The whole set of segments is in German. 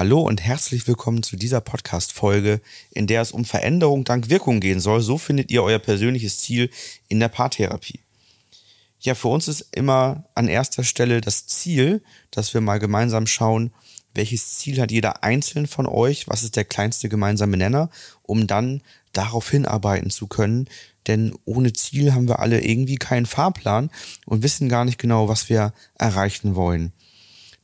Hallo und herzlich willkommen zu dieser Podcast-Folge, in der es um Veränderung dank Wirkung gehen soll. So findet ihr euer persönliches Ziel in der Paartherapie. Ja, für uns ist immer an erster Stelle das Ziel, dass wir mal gemeinsam schauen, welches Ziel hat jeder einzeln von euch, was ist der kleinste gemeinsame Nenner, um dann darauf hinarbeiten zu können. Denn ohne Ziel haben wir alle irgendwie keinen Fahrplan und wissen gar nicht genau, was wir erreichen wollen.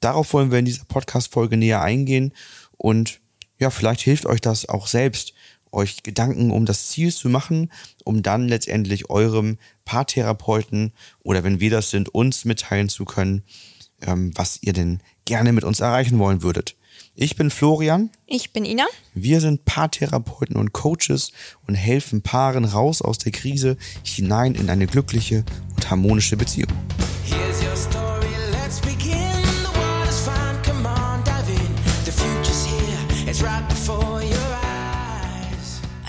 Darauf wollen wir in dieser Podcast-Folge näher eingehen und ja, vielleicht hilft euch das auch selbst, euch Gedanken um das Ziel zu machen, um dann letztendlich eurem Paartherapeuten oder wenn wir das sind, uns mitteilen zu können, ähm, was ihr denn gerne mit uns erreichen wollen würdet. Ich bin Florian. Ich bin Ina. Wir sind Paartherapeuten und Coaches und helfen Paaren raus aus der Krise hinein in eine glückliche und harmonische Beziehung.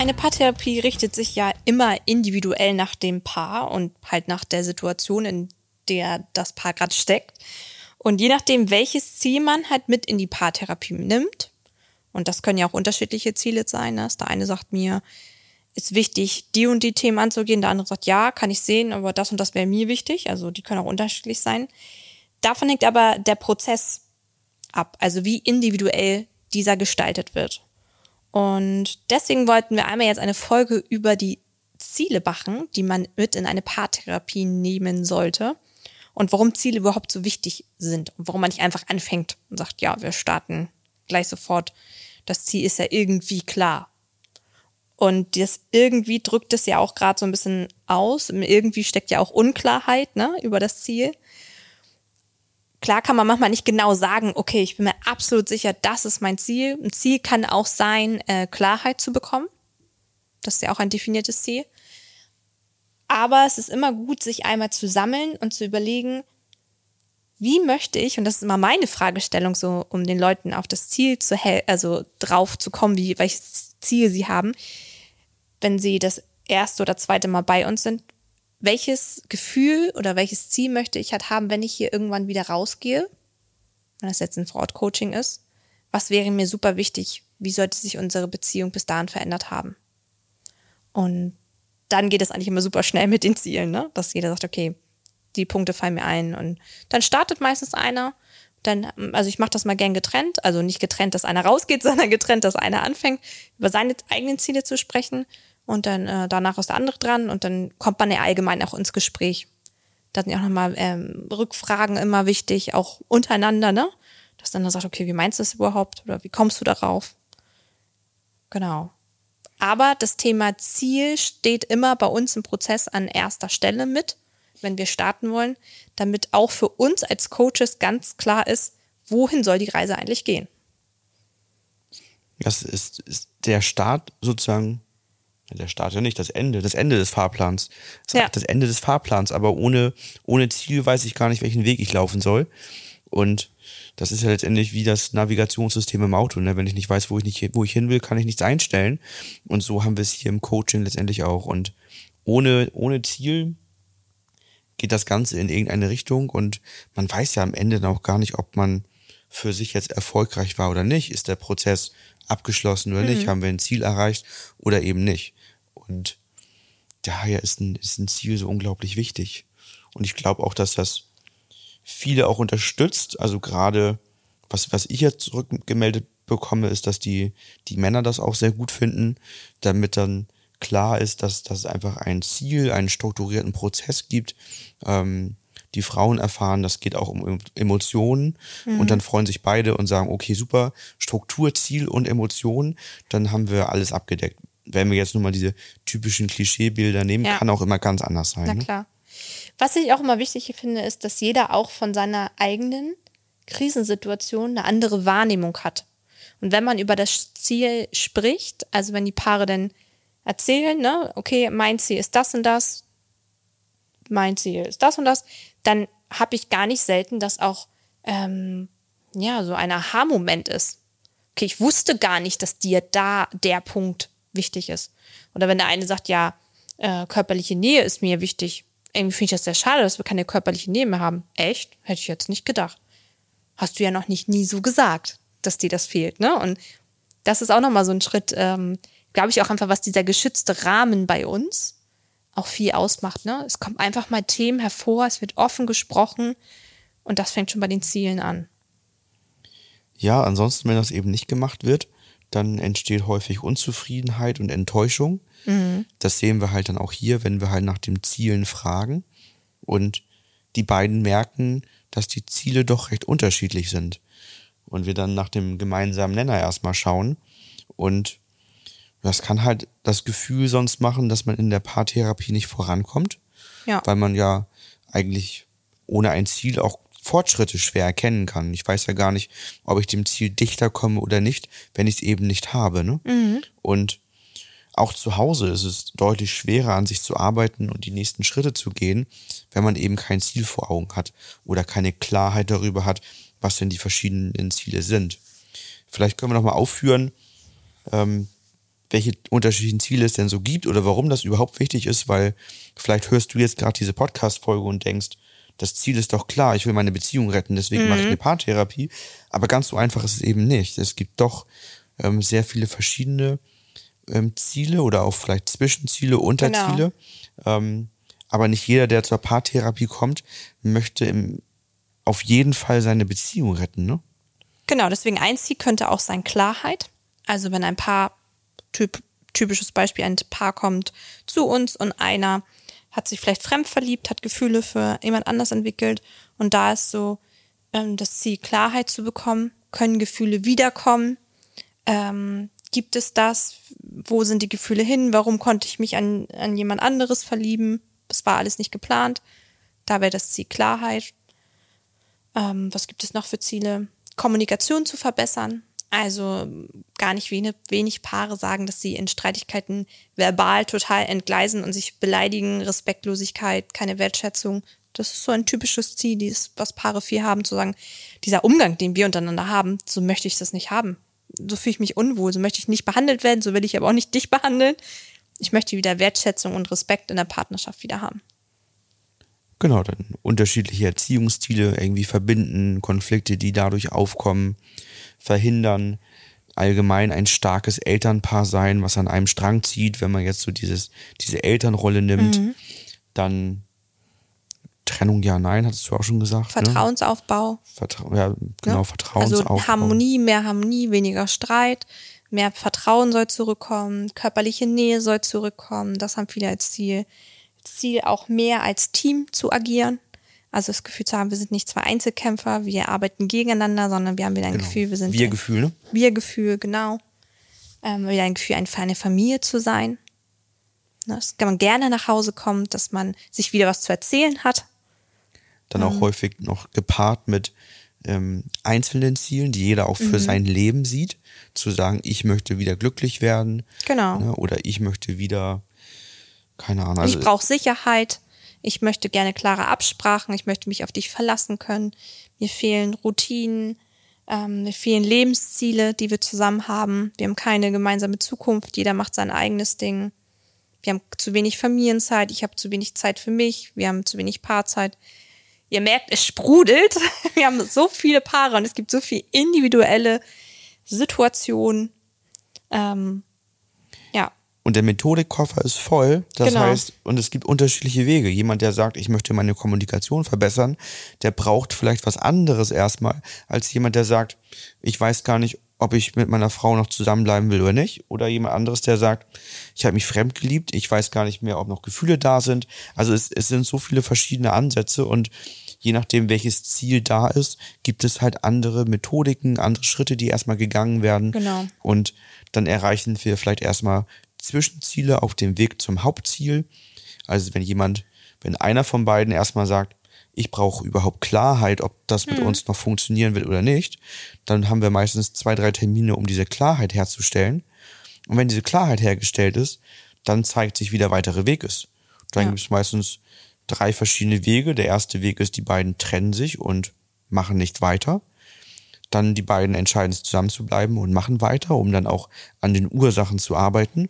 Eine Paartherapie richtet sich ja immer individuell nach dem Paar und halt nach der Situation, in der das Paar gerade steckt. Und je nachdem, welches Ziel man halt mit in die Paartherapie nimmt, und das können ja auch unterschiedliche Ziele sein, ne? der eine sagt mir, ist wichtig, die und die Themen anzugehen, der andere sagt, ja, kann ich sehen, aber das und das wäre mir wichtig, also die können auch unterschiedlich sein. Davon hängt aber der Prozess ab, also wie individuell dieser gestaltet wird. Und deswegen wollten wir einmal jetzt eine Folge über die Ziele machen, die man mit in eine Paartherapie nehmen sollte und warum Ziele überhaupt so wichtig sind und warum man nicht einfach anfängt und sagt, ja, wir starten gleich sofort. Das Ziel ist ja irgendwie klar. Und das irgendwie drückt es ja auch gerade so ein bisschen aus. Irgendwie steckt ja auch Unklarheit ne, über das Ziel klar kann man manchmal nicht genau sagen, okay, ich bin mir absolut sicher, das ist mein Ziel. Ein Ziel kann auch sein, äh, Klarheit zu bekommen. Das ist ja auch ein definiertes Ziel. Aber es ist immer gut, sich einmal zu sammeln und zu überlegen, wie möchte ich, und das ist immer meine Fragestellung, so um den Leuten auf das Ziel zu helfen, also drauf zu kommen, wie, welches Ziel sie haben, wenn sie das erste oder zweite Mal bei uns sind, welches Gefühl oder welches Ziel möchte ich halt haben, wenn ich hier irgendwann wieder rausgehe, wenn das jetzt ein Fraud-Coaching ist, was wäre mir super wichtig, wie sollte sich unsere Beziehung bis dahin verändert haben. Und dann geht es eigentlich immer super schnell mit den Zielen, ne? dass jeder sagt, okay, die Punkte fallen mir ein und dann startet meistens einer. Dann, also ich mache das mal gern getrennt, also nicht getrennt, dass einer rausgeht, sondern getrennt, dass einer anfängt, über seine eigenen Ziele zu sprechen und dann äh, danach ist der andere dran und dann kommt man ja allgemein auch ins Gespräch. Da sind ja auch nochmal ähm, Rückfragen immer wichtig, auch untereinander, ne? Dass dann, dann sagt, okay, wie meinst du das überhaupt oder wie kommst du darauf? Genau. Aber das Thema Ziel steht immer bei uns im Prozess an erster Stelle mit, wenn wir starten wollen, damit auch für uns als Coaches ganz klar ist, wohin soll die Reise eigentlich gehen. Das ist, ist der Start sozusagen der Start ja nicht, das Ende, das Ende des Fahrplans. Das, ja. das Ende des Fahrplans, aber ohne, ohne Ziel weiß ich gar nicht, welchen Weg ich laufen soll. Und das ist ja letztendlich wie das Navigationssystem im Auto. Ne? Wenn ich nicht weiß, wo ich, nicht, wo ich hin will, kann ich nichts einstellen. Und so haben wir es hier im Coaching letztendlich auch. Und ohne, ohne Ziel geht das Ganze in irgendeine Richtung und man weiß ja am Ende auch gar nicht, ob man für sich jetzt erfolgreich war oder nicht. Ist der Prozess abgeschlossen oder mhm. nicht? Haben wir ein Ziel erreicht oder eben nicht? Und daher ist ein, ist ein Ziel so unglaublich wichtig. Und ich glaube auch, dass das viele auch unterstützt. Also gerade, was, was ich jetzt zurückgemeldet bekomme, ist, dass die, die Männer das auch sehr gut finden, damit dann klar ist, dass, dass es einfach ein Ziel, einen strukturierten Prozess gibt. Ähm, die Frauen erfahren, das geht auch um Emotionen mhm. und dann freuen sich beide und sagen, okay, super, Struktur, Ziel und Emotionen, dann haben wir alles abgedeckt wenn wir jetzt nur mal diese typischen Klischeebilder nehmen, ja. kann auch immer ganz anders sein. Na ne? klar. Was ich auch immer wichtig finde, ist, dass jeder auch von seiner eigenen Krisensituation eine andere Wahrnehmung hat. Und wenn man über das Ziel spricht, also wenn die Paare dann erzählen, ne, okay, mein Ziel ist das und das, mein Ziel ist das und das, dann habe ich gar nicht selten, dass auch ähm, ja so ein Aha-Moment ist. Okay, ich wusste gar nicht, dass dir da der Punkt wichtig ist. Oder wenn der eine sagt, ja, äh, körperliche Nähe ist mir wichtig. Irgendwie finde ich das sehr schade, dass wir keine körperliche Nähe mehr haben. Echt? Hätte ich jetzt nicht gedacht. Hast du ja noch nicht nie so gesagt. dass dir das fehlt. Ne? Und das ist auch nochmal so ein Schritt, ähm, glaube ich, auch einfach, was dieser geschützte Rahmen bei uns auch viel ausmacht. Ne? Es kommen einfach mal Themen hervor, es wird offen gesprochen und das fängt schon bei den Zielen an. Ja, ansonsten, wenn das eben nicht gemacht wird, dann entsteht häufig Unzufriedenheit und Enttäuschung. Mhm. Das sehen wir halt dann auch hier, wenn wir halt nach den Zielen fragen und die beiden merken, dass die Ziele doch recht unterschiedlich sind. Und wir dann nach dem gemeinsamen Nenner erstmal schauen. Und das kann halt das Gefühl sonst machen, dass man in der Paartherapie nicht vorankommt. Ja. Weil man ja eigentlich ohne ein Ziel auch Fortschritte schwer erkennen kann. Ich weiß ja gar nicht, ob ich dem Ziel dichter komme oder nicht, wenn ich es eben nicht habe. Ne? Mhm. Und auch zu Hause ist es deutlich schwerer, an sich zu arbeiten und die nächsten Schritte zu gehen, wenn man eben kein Ziel vor Augen hat oder keine Klarheit darüber hat, was denn die verschiedenen Ziele sind. Vielleicht können wir nochmal aufführen, ähm, welche unterschiedlichen Ziele es denn so gibt oder warum das überhaupt wichtig ist, weil vielleicht hörst du jetzt gerade diese Podcast-Folge und denkst, das Ziel ist doch klar, ich will meine Beziehung retten, deswegen mhm. mache ich eine Paartherapie. Aber ganz so einfach ist es eben nicht. Es gibt doch ähm, sehr viele verschiedene ähm, Ziele oder auch vielleicht Zwischenziele, Unterziele. Genau. Ähm, aber nicht jeder, der zur Paartherapie kommt, möchte im, auf jeden Fall seine Beziehung retten, ne? Genau, deswegen ein Ziel könnte auch sein Klarheit. Also wenn ein Paar, typ, typisches Beispiel, ein Paar kommt zu uns und einer hat sich vielleicht fremd verliebt, hat Gefühle für jemand anders entwickelt. Und da ist so ähm, das Ziel, Klarheit zu bekommen, können Gefühle wiederkommen, ähm, gibt es das, wo sind die Gefühle hin, warum konnte ich mich an, an jemand anderes verlieben, das war alles nicht geplant, da wäre das Ziel Klarheit. Ähm, was gibt es noch für Ziele? Kommunikation zu verbessern, also gar nicht wenig, Paare sagen, dass sie in Streitigkeiten verbal total entgleisen und sich beleidigen, Respektlosigkeit, keine Wertschätzung. Das ist so ein typisches Ziel, dieses, was Paare viel haben, zu sagen, dieser Umgang, den wir untereinander haben, so möchte ich das nicht haben. So fühle ich mich unwohl, so möchte ich nicht behandelt werden, so will ich aber auch nicht dich behandeln. Ich möchte wieder Wertschätzung und Respekt in der Partnerschaft wieder haben. Genau, dann unterschiedliche Erziehungsstile irgendwie verbinden, Konflikte, die dadurch aufkommen verhindern, allgemein ein starkes Elternpaar sein, was an einem Strang zieht, wenn man jetzt so dieses, diese Elternrolle nimmt, mhm. dann Trennung, ja, nein, hattest du auch schon gesagt. Ne? Vertrauensaufbau. Ne? Vertra ja, genau, ja? Vertrauensaufbau. Also Harmonie, mehr Harmonie, weniger Streit, mehr Vertrauen soll zurückkommen, körperliche Nähe soll zurückkommen, das haben viele als Ziel. Ziel auch mehr als Team zu agieren. Also das Gefühl zu haben, wir sind nicht zwei Einzelkämpfer, wir arbeiten gegeneinander, sondern wir haben wieder ein genau. Gefühl, wir sind. Wir-Gefühl, ne? Wir-Gefühl, genau. Ähm, wieder ein Gefühl, für eine Familie zu sein. Ne, dass man gerne nach Hause kommt, dass man sich wieder was zu erzählen hat. Dann auch ähm. häufig noch gepaart mit ähm, einzelnen Zielen, die jeder auch für mhm. sein Leben sieht. Zu sagen, ich möchte wieder glücklich werden. Genau. Ne, oder ich möchte wieder, keine Ahnung. Also, ich brauche Sicherheit. Ich möchte gerne klare Absprachen. Ich möchte mich auf dich verlassen können. Mir fehlen Routinen. Ähm, mir fehlen Lebensziele, die wir zusammen haben. Wir haben keine gemeinsame Zukunft. Jeder macht sein eigenes Ding. Wir haben zu wenig Familienzeit. Ich habe zu wenig Zeit für mich. Wir haben zu wenig Paarzeit. Ihr merkt, es sprudelt. Wir haben so viele Paare und es gibt so viele individuelle Situationen. Ähm, und der Methodikkoffer ist voll. Das genau. heißt, und es gibt unterschiedliche Wege. Jemand, der sagt, ich möchte meine Kommunikation verbessern, der braucht vielleicht was anderes erstmal, als jemand, der sagt, ich weiß gar nicht, ob ich mit meiner Frau noch zusammenbleiben will oder nicht. Oder jemand anderes, der sagt, ich habe mich fremd geliebt, ich weiß gar nicht mehr, ob noch Gefühle da sind. Also es, es sind so viele verschiedene Ansätze und je nachdem, welches Ziel da ist, gibt es halt andere Methodiken, andere Schritte, die erstmal gegangen werden. Genau. Und dann erreichen wir vielleicht erstmal Zwischenziele auf dem Weg zum Hauptziel. Also wenn jemand, wenn einer von beiden erstmal sagt, ich brauche überhaupt Klarheit, ob das mit hm. uns noch funktionieren wird oder nicht, dann haben wir meistens zwei, drei Termine, um diese Klarheit herzustellen. Und wenn diese Klarheit hergestellt ist, dann zeigt sich, wie der weitere Weg ist. Dann ja. gibt es meistens drei verschiedene Wege. Der erste Weg ist, die beiden trennen sich und machen nicht weiter dann die beiden entscheiden, zusammen zu bleiben und machen weiter, um dann auch an den Ursachen zu arbeiten.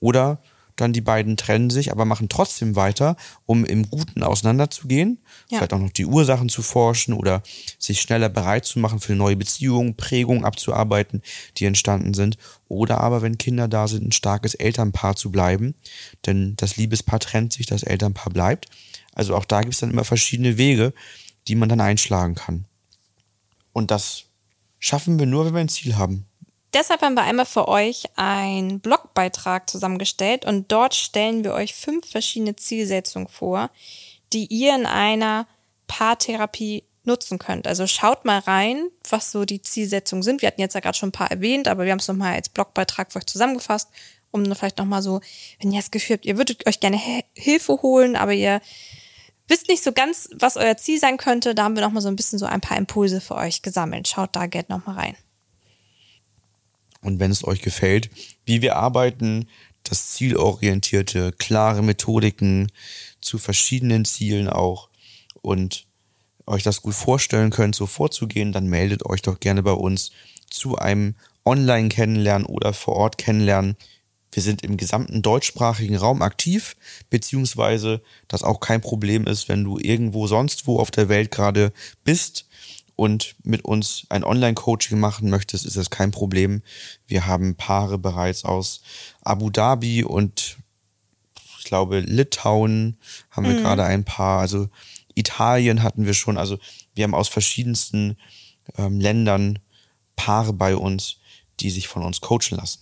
Oder dann die beiden trennen sich, aber machen trotzdem weiter, um im Guten auseinanderzugehen, ja. vielleicht auch noch die Ursachen zu forschen oder sich schneller bereit zu machen für neue Beziehungen, Prägungen abzuarbeiten, die entstanden sind. Oder aber, wenn Kinder da sind, ein starkes Elternpaar zu bleiben, denn das Liebespaar trennt sich, das Elternpaar bleibt. Also auch da gibt es dann immer verschiedene Wege, die man dann einschlagen kann. Und das schaffen wir nur, wenn wir ein Ziel haben. Deshalb haben wir einmal für euch einen Blogbeitrag zusammengestellt und dort stellen wir euch fünf verschiedene Zielsetzungen vor, die ihr in einer Paartherapie nutzen könnt. Also schaut mal rein, was so die Zielsetzungen sind. Wir hatten jetzt ja gerade schon ein paar erwähnt, aber wir haben es nochmal als Blogbeitrag für euch zusammengefasst, um vielleicht nochmal so, wenn ihr das Gefühl habt, ihr würdet euch gerne Hilfe holen, aber ihr wisst nicht so ganz, was euer Ziel sein könnte, da haben wir nochmal so ein bisschen so ein paar Impulse für euch gesammelt. Schaut da gerne nochmal rein. Und wenn es euch gefällt, wie wir arbeiten, das zielorientierte, klare Methodiken zu verschiedenen Zielen auch und euch das gut vorstellen könnt, so vorzugehen, dann meldet euch doch gerne bei uns zu einem Online-Kennenlernen oder vor Ort Kennenlernen. Wir sind im gesamten deutschsprachigen Raum aktiv, beziehungsweise das auch kein Problem ist, wenn du irgendwo sonst wo auf der Welt gerade bist und mit uns ein Online-Coaching machen möchtest, ist das kein Problem. Wir haben Paare bereits aus Abu Dhabi und ich glaube Litauen haben wir mhm. gerade ein Paar. Also Italien hatten wir schon. Also wir haben aus verschiedensten ähm, Ländern Paare bei uns, die sich von uns coachen lassen.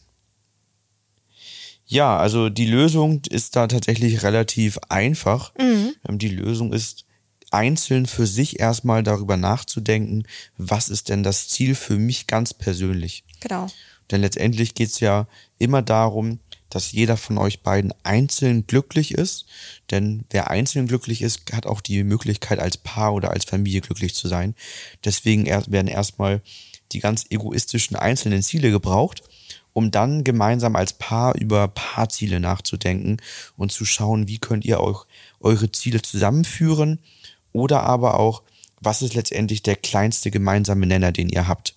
Ja, also die Lösung ist da tatsächlich relativ einfach. Mhm. Ähm, die Lösung ist einzeln für sich erstmal darüber nachzudenken, was ist denn das Ziel für mich ganz persönlich. Genau. Denn letztendlich geht es ja immer darum, dass jeder von euch beiden einzeln glücklich ist. Denn wer einzeln glücklich ist, hat auch die Möglichkeit, als Paar oder als Familie glücklich zu sein. Deswegen werden erstmal die ganz egoistischen einzelnen Ziele gebraucht, um dann gemeinsam als Paar über Paarziele nachzudenken und zu schauen, wie könnt ihr euch eure Ziele zusammenführen oder aber auch, was ist letztendlich der kleinste gemeinsame Nenner, den ihr habt.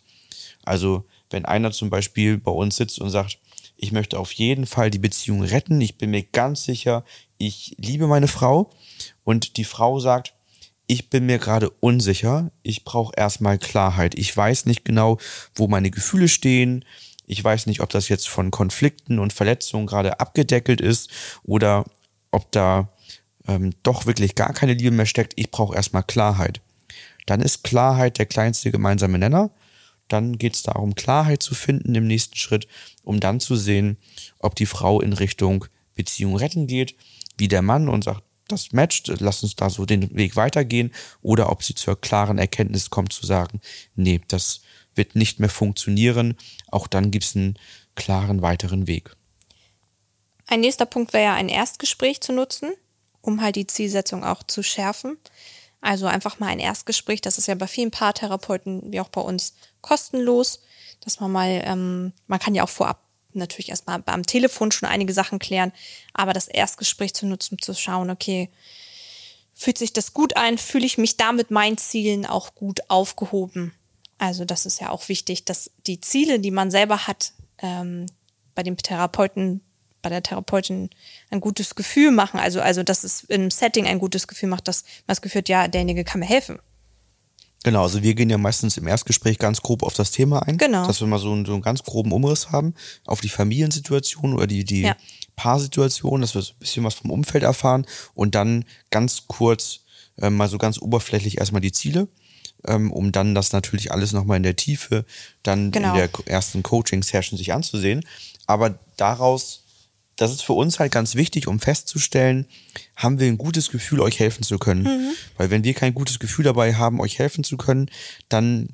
Also wenn einer zum Beispiel bei uns sitzt und sagt, ich möchte auf jeden Fall die Beziehung retten, ich bin mir ganz sicher, ich liebe meine Frau und die Frau sagt, ich bin mir gerade unsicher, ich brauche erstmal Klarheit, ich weiß nicht genau, wo meine Gefühle stehen, ich weiß nicht, ob das jetzt von Konflikten und Verletzungen gerade abgedeckelt ist oder ob da ähm, doch wirklich gar keine Liebe mehr steckt, ich brauche erstmal Klarheit. Dann ist Klarheit der kleinste gemeinsame Nenner. Dann geht es darum, Klarheit zu finden im nächsten Schritt, um dann zu sehen, ob die Frau in Richtung Beziehung retten geht, wie der Mann und sagt, das matcht, lass uns da so den Weg weitergehen, oder ob sie zur klaren Erkenntnis kommt zu sagen, nee, das wird nicht mehr funktionieren. Auch dann gibt es einen klaren weiteren Weg. Ein nächster Punkt wäre ja ein Erstgespräch zu nutzen um halt die Zielsetzung auch zu schärfen. Also einfach mal ein Erstgespräch, das ist ja bei vielen Paartherapeuten wie auch bei uns kostenlos, dass man mal, ähm, man kann ja auch vorab natürlich erstmal am Telefon schon einige Sachen klären, aber das Erstgespräch zu nutzen, zu schauen, okay, fühlt sich das gut ein, fühle ich mich da mit meinen Zielen auch gut aufgehoben. Also das ist ja auch wichtig, dass die Ziele, die man selber hat, ähm, bei dem Therapeuten bei der Therapeutin ein gutes Gefühl machen. Also, also, dass es im Setting ein gutes Gefühl macht, dass man das Gefühl hat, ja, derjenige kann mir helfen. Genau, also wir gehen ja meistens im Erstgespräch ganz grob auf das Thema ein. Genau. Dass wir mal so einen, so einen ganz groben Umriss haben auf die Familiensituation oder die, die ja. Paarsituation, dass wir so ein bisschen was vom Umfeld erfahren und dann ganz kurz äh, mal so ganz oberflächlich erstmal die Ziele, um dann das natürlich alles nochmal in der Tiefe dann genau. in der ersten Coaching-Session sich anzusehen. Aber daraus das ist für uns halt ganz wichtig, um festzustellen, haben wir ein gutes Gefühl, euch helfen zu können. Mhm. Weil wenn wir kein gutes Gefühl dabei haben, euch helfen zu können, dann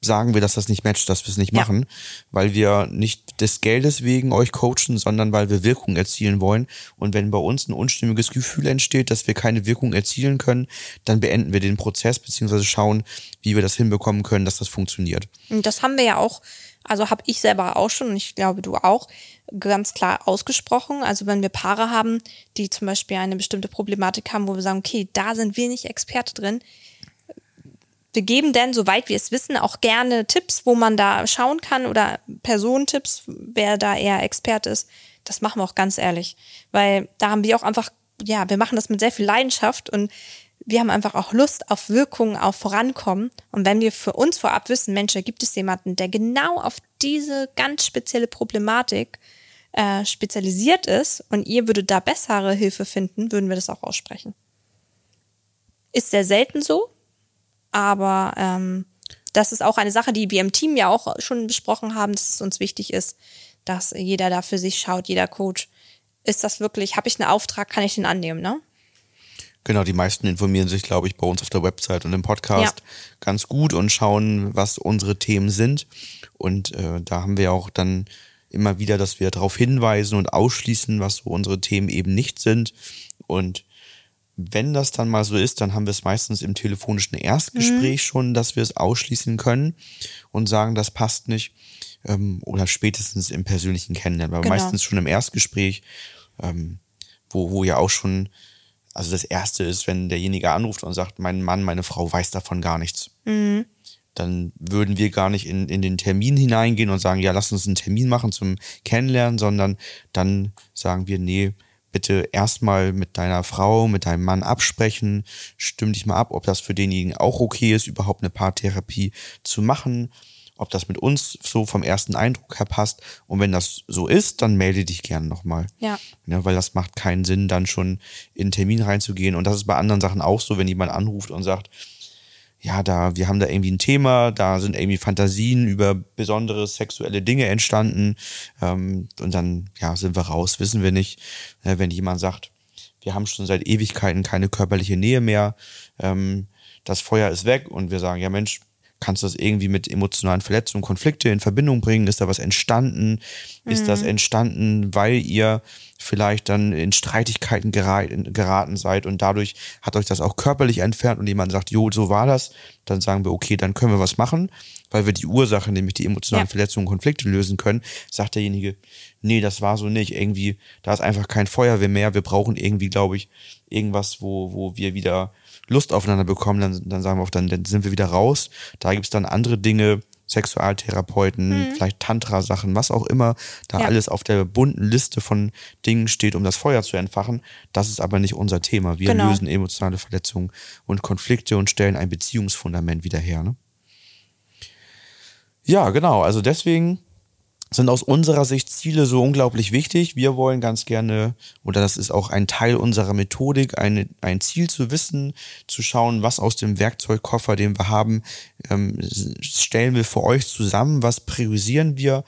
sagen wir, dass das nicht matcht, dass wir es nicht ja. machen, weil wir nicht des Geldes wegen euch coachen, sondern weil wir Wirkung erzielen wollen. Und wenn bei uns ein unstimmiges Gefühl entsteht, dass wir keine Wirkung erzielen können, dann beenden wir den Prozess beziehungsweise schauen, wie wir das hinbekommen können, dass das funktioniert. Und das haben wir ja auch, also habe ich selber auch schon und ich glaube du auch, ganz klar ausgesprochen. Also wenn wir Paare haben, die zum Beispiel eine bestimmte Problematik haben, wo wir sagen, okay, da sind wir nicht Experte drin, wir geben dann, soweit wir es wissen, auch gerne Tipps, wo man da schauen kann oder Personentipps, wer da eher Experte ist. Das machen wir auch ganz ehrlich, weil da haben wir auch einfach, ja, wir machen das mit sehr viel Leidenschaft und wir haben einfach auch Lust auf Wirkung, auf Vorankommen. Und wenn wir für uns vorab wissen, Mensch, da gibt es jemanden, der genau auf diese ganz spezielle Problematik äh, spezialisiert ist und ihr würdet da bessere Hilfe finden, würden wir das auch aussprechen. Ist sehr selten so, aber ähm, das ist auch eine Sache, die wir im Team ja auch schon besprochen haben, dass es uns wichtig ist, dass jeder da für sich schaut, jeder Coach. Ist das wirklich, habe ich einen Auftrag, kann ich den annehmen, ne? Genau, die meisten informieren sich, glaube ich, bei uns auf der Website und im Podcast ja. ganz gut und schauen, was unsere Themen sind. Und äh, da haben wir auch dann immer wieder, dass wir darauf hinweisen und ausschließen, was so unsere Themen eben nicht sind. Und wenn das dann mal so ist, dann haben wir es meistens im telefonischen Erstgespräch mhm. schon, dass wir es ausschließen können und sagen, das passt nicht. Ähm, oder spätestens im persönlichen Kennenlernen, aber genau. meistens schon im Erstgespräch, ähm, wo, wo ja auch schon, also das Erste ist, wenn derjenige anruft und sagt, mein Mann, meine Frau weiß davon gar nichts. Mhm dann würden wir gar nicht in, in den Termin hineingehen und sagen, ja, lass uns einen Termin machen zum Kennenlernen, sondern dann sagen wir, nee, bitte erstmal mit deiner Frau, mit deinem Mann absprechen, stimm dich mal ab, ob das für denjenigen auch okay ist, überhaupt eine Paartherapie zu machen, ob das mit uns so vom ersten Eindruck her passt. Und wenn das so ist, dann melde dich gerne nochmal. Ja. ja. Weil das macht keinen Sinn, dann schon in einen Termin reinzugehen. Und das ist bei anderen Sachen auch so, wenn jemand anruft und sagt, ja, da, wir haben da irgendwie ein Thema, da sind irgendwie Fantasien über besondere sexuelle Dinge entstanden. Ähm, und dann, ja, sind wir raus, wissen wir nicht. Äh, wenn jemand sagt, wir haben schon seit Ewigkeiten keine körperliche Nähe mehr, ähm, das Feuer ist weg und wir sagen, ja Mensch, kannst du das irgendwie mit emotionalen Verletzungen, Konflikte in Verbindung bringen? Ist da was entstanden? Mhm. Ist das mhm. entstanden, weil ihr vielleicht dann in Streitigkeiten geraten seid und dadurch hat euch das auch körperlich entfernt und jemand sagt, jo, so war das, dann sagen wir, okay, dann können wir was machen, weil wir die Ursache, nämlich die emotionalen ja. Verletzungen und Konflikte lösen können, sagt derjenige, nee, das war so nicht, irgendwie, da ist einfach kein Feuerwehr mehr, wir brauchen irgendwie, glaube ich, irgendwas, wo, wo wir wieder Lust aufeinander bekommen, dann, dann sagen wir auch, dann, dann sind wir wieder raus. Da gibt's dann andere Dinge, Sexualtherapeuten, mhm. vielleicht Tantra-Sachen, was auch immer da ja. alles auf der bunten Liste von Dingen steht, um das Feuer zu entfachen. Das ist aber nicht unser Thema. Wir genau. lösen emotionale Verletzungen und Konflikte und stellen ein Beziehungsfundament wieder her. Ne? Ja, genau. Also deswegen sind aus unserer Sicht Ziele so unglaublich wichtig. Wir wollen ganz gerne, oder das ist auch ein Teil unserer Methodik, eine, ein Ziel zu wissen, zu schauen, was aus dem Werkzeugkoffer, den wir haben, ähm, stellen wir für euch zusammen, was priorisieren wir.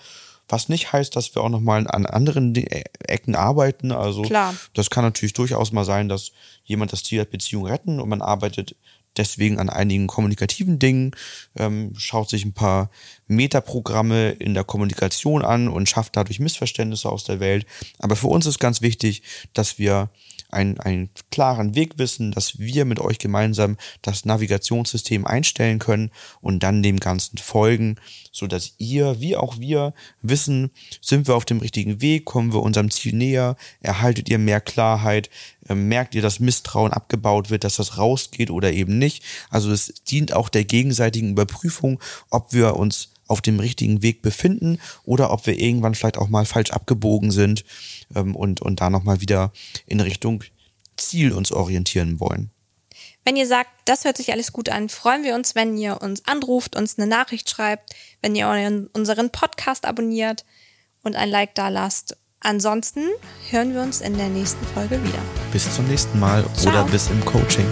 Was nicht heißt, dass wir auch nochmal an anderen Ecken arbeiten. Also Klar. das kann natürlich durchaus mal sein, dass jemand das Ziel hat, Beziehung retten und man arbeitet deswegen an einigen kommunikativen Dingen, ähm, schaut sich ein paar Metaprogramme in der Kommunikation an und schafft dadurch Missverständnisse aus der Welt. Aber für uns ist ganz wichtig, dass wir einen, einen klaren Weg wissen, dass wir mit euch gemeinsam das Navigationssystem einstellen können und dann dem Ganzen folgen, so dass ihr, wie auch wir, wissen, sind wir auf dem richtigen Weg, kommen wir unserem Ziel näher, erhaltet ihr mehr Klarheit, äh, merkt ihr, dass Misstrauen abgebaut wird, dass das rausgeht oder eben nicht. Also es dient auch der gegenseitigen Überprüfung, ob wir uns auf dem richtigen Weg befinden oder ob wir irgendwann vielleicht auch mal falsch abgebogen sind ähm, und, und da nochmal wieder in Richtung Ziel uns orientieren wollen. Wenn ihr sagt, das hört sich alles gut an, freuen wir uns, wenn ihr uns anruft, uns eine Nachricht schreibt, wenn ihr unseren Podcast abonniert und ein Like da lasst. Ansonsten hören wir uns in der nächsten Folge wieder. Bis zum nächsten Mal Ciao. oder bis im Coaching.